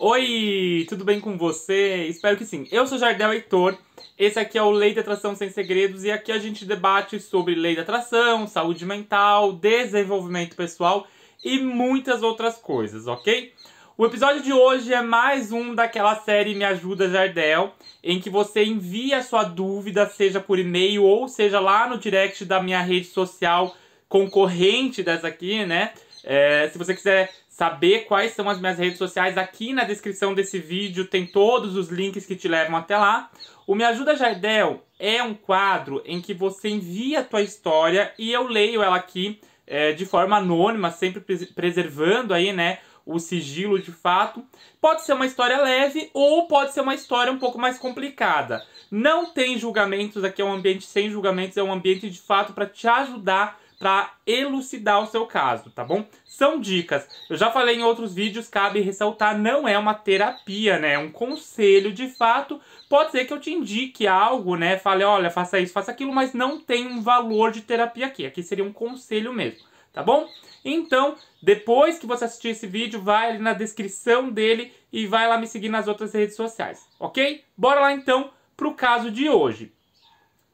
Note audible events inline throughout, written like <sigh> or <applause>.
Oi, tudo bem com você? Espero que sim. Eu sou Jardel Heitor, esse aqui é o Lei da Atração Sem Segredos e aqui a gente debate sobre lei da atração, saúde mental, desenvolvimento pessoal e muitas outras coisas, ok? O episódio de hoje é mais um daquela série Me Ajuda Jardel, em que você envia sua dúvida, seja por e-mail ou seja lá no direct da minha rede social concorrente dessa aqui, né? É, se você quiser saber quais são as minhas redes sociais, aqui na descrição desse vídeo tem todos os links que te levam até lá. O Me Ajuda Jardel é um quadro em que você envia a tua história e eu leio ela aqui é, de forma anônima, sempre preservando aí, né, o sigilo de fato. Pode ser uma história leve ou pode ser uma história um pouco mais complicada. Não tem julgamentos, aqui é um ambiente sem julgamentos, é um ambiente de fato para te ajudar para elucidar o seu caso, tá bom? São dicas. Eu já falei em outros vídeos, cabe ressaltar, não é uma terapia, né? É um conselho de fato. Pode ser que eu te indique algo, né? Fale, olha, faça isso, faça aquilo, mas não tem um valor de terapia aqui. Aqui seria um conselho mesmo, tá bom? Então, depois que você assistir esse vídeo, vai ali na descrição dele e vai lá me seguir nas outras redes sociais, ok? Bora lá então pro caso de hoje.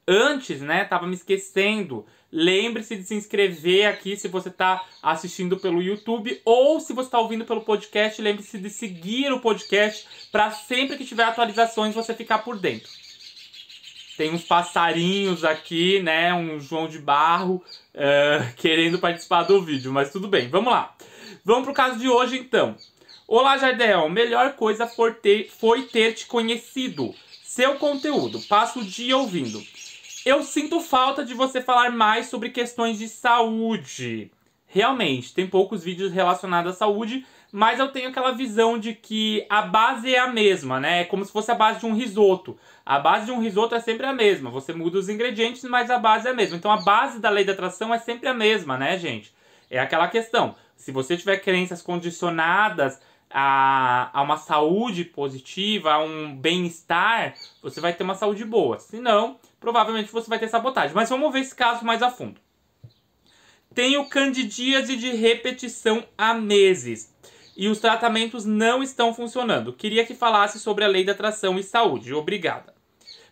Antes, né, tava me esquecendo Lembre-se de se inscrever aqui se você está assistindo pelo YouTube ou se você está ouvindo pelo podcast. Lembre-se de seguir o podcast para sempre que tiver atualizações você ficar por dentro. Tem uns passarinhos aqui, né? Um João de Barro uh, <laughs> querendo participar do vídeo, mas tudo bem, vamos lá. Vamos para o caso de hoje então. Olá, Jardel. Melhor coisa foi ter, foi ter te conhecido. Seu conteúdo. Passo o dia ouvindo. Eu sinto falta de você falar mais sobre questões de saúde. Realmente, tem poucos vídeos relacionados à saúde, mas eu tenho aquela visão de que a base é a mesma, né? É como se fosse a base de um risoto. A base de um risoto é sempre a mesma. Você muda os ingredientes, mas a base é a mesma. Então a base da lei da atração é sempre a mesma, né, gente? É aquela questão. Se você tiver crenças condicionadas a, a uma saúde positiva, a um bem-estar, você vai ter uma saúde boa. Se não, provavelmente você vai ter sabotagem. Mas vamos ver esse caso mais a fundo. Tenho candidíase de repetição há meses e os tratamentos não estão funcionando. Queria que falasse sobre a lei da atração e saúde. Obrigada.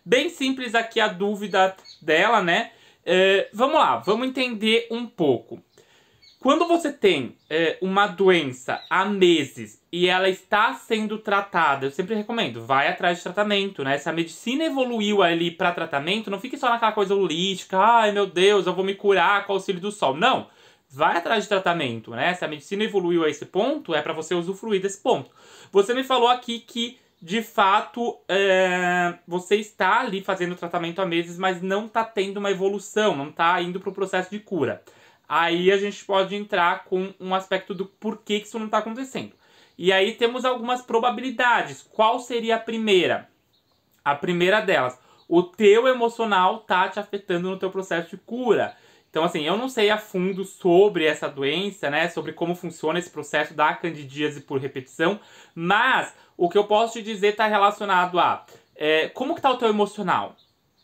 Bem simples aqui a dúvida dela, né? É, vamos lá, vamos entender um pouco. Quando você tem é, uma doença há meses e ela está sendo tratada, eu sempre recomendo, vai atrás de tratamento, né? Se a medicina evoluiu ali para tratamento, não fique só naquela coisa holística, ai meu Deus, eu vou me curar com o auxílio do sol. Não, vai atrás de tratamento, né? Se a medicina evoluiu a esse ponto, é para você usufruir desse ponto. Você me falou aqui que de fato, é, você está ali fazendo tratamento há meses, mas não está tendo uma evolução, não está indo para o processo de cura aí a gente pode entrar com um aspecto do porquê que isso não está acontecendo. E aí temos algumas probabilidades. Qual seria a primeira? A primeira delas, o teu emocional tá te afetando no teu processo de cura. Então, assim, eu não sei a fundo sobre essa doença, né? Sobre como funciona esse processo da candidíase por repetição, mas o que eu posso te dizer está relacionado a é, como que tá o teu emocional?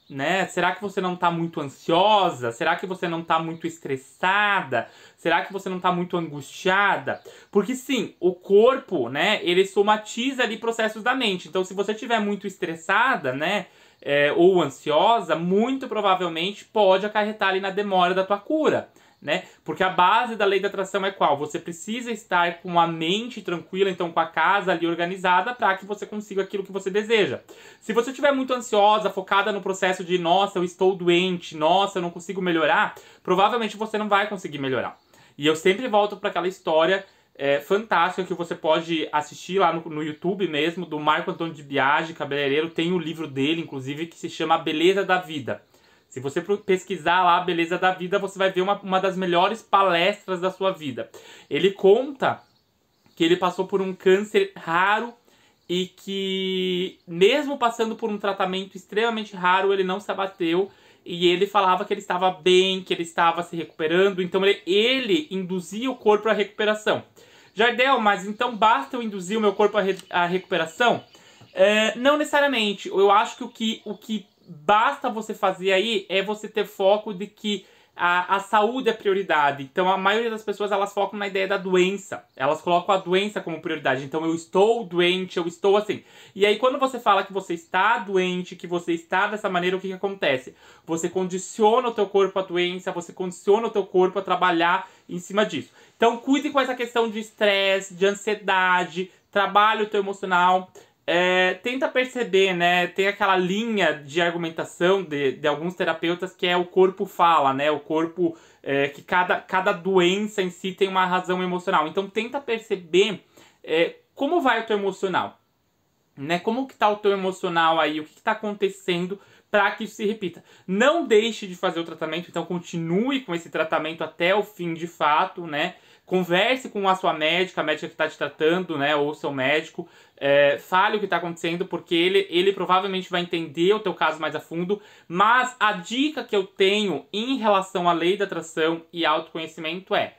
Né? Será que você não está muito ansiosa? Será que você não está muito estressada? Será que você não está muito angustiada? Porque sim, o corpo, né, ele somatiza ali processos da mente. Então, se você estiver muito estressada, né, é, ou ansiosa, muito provavelmente pode acarretar ali na demora da tua cura né? Porque a base da lei da atração é qual? Você precisa estar com a mente tranquila, então com a casa ali organizada, para que você consiga aquilo que você deseja. Se você estiver muito ansiosa, focada no processo de nossa, eu estou doente, nossa, eu não consigo melhorar, provavelmente você não vai conseguir melhorar. E eu sempre volto para aquela história é, fantástica que você pode assistir lá no, no YouTube mesmo, do Marco Antônio de Biagi, cabeleireiro. Tem o um livro dele, inclusive, que se chama Beleza da Vida. Se você pesquisar lá a beleza da vida, você vai ver uma, uma das melhores palestras da sua vida. Ele conta que ele passou por um câncer raro e que, mesmo passando por um tratamento extremamente raro, ele não se abateu. E ele falava que ele estava bem, que ele estava se recuperando. Então ele, ele induzia o corpo à recuperação. Jardel, mas então basta eu induzir o meu corpo à, re, à recuperação? É, não necessariamente. Eu acho que o que, o que basta você fazer aí é você ter foco de que a, a saúde é prioridade. Então a maioria das pessoas elas focam na ideia da doença. Elas colocam a doença como prioridade. Então eu estou doente, eu estou assim. E aí quando você fala que você está doente, que você está dessa maneira, o que, que acontece? Você condiciona o teu corpo à doença, você condiciona o teu corpo a trabalhar em cima disso. Então cuide com essa questão de estresse, de ansiedade, trabalhe o teu emocional. É, tenta perceber, né? Tem aquela linha de argumentação de, de alguns terapeutas que é o corpo fala, né? O corpo é, que cada, cada doença em si tem uma razão emocional. Então tenta perceber é, como vai o teu emocional, né? Como que tá o teu emocional aí? O que, que tá acontecendo para que isso se repita? Não deixe de fazer o tratamento, então continue com esse tratamento até o fim de fato, né? Converse com a sua médica, a médica que está te tratando, né, ou seu médico, é, fale o que está acontecendo, porque ele, ele provavelmente vai entender o teu caso mais a fundo. Mas a dica que eu tenho em relação à lei da atração e autoconhecimento é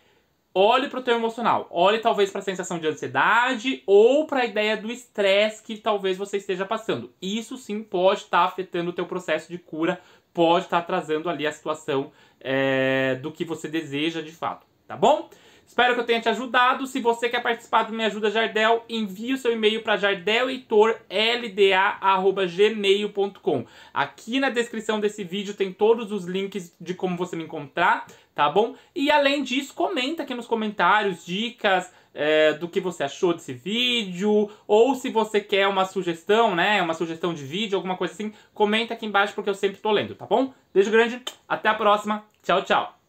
olhe para o teu emocional. Olhe talvez para a sensação de ansiedade ou para a ideia do estresse que talvez você esteja passando. Isso sim pode estar tá afetando o teu processo de cura, pode estar tá atrasando ali a situação é, do que você deseja de fato, tá bom? Espero que eu tenha te ajudado. Se você quer participar do Me Ajuda Jardel, envie o seu e-mail para jardeleitorlda.gmail.com. Aqui na descrição desse vídeo tem todos os links de como você me encontrar, tá bom? E além disso, comenta aqui nos comentários dicas, é, do que você achou desse vídeo, ou se você quer uma sugestão, né, uma sugestão de vídeo, alguma coisa assim, comenta aqui embaixo porque eu sempre tô lendo, tá bom? Beijo grande, até a próxima, tchau, tchau!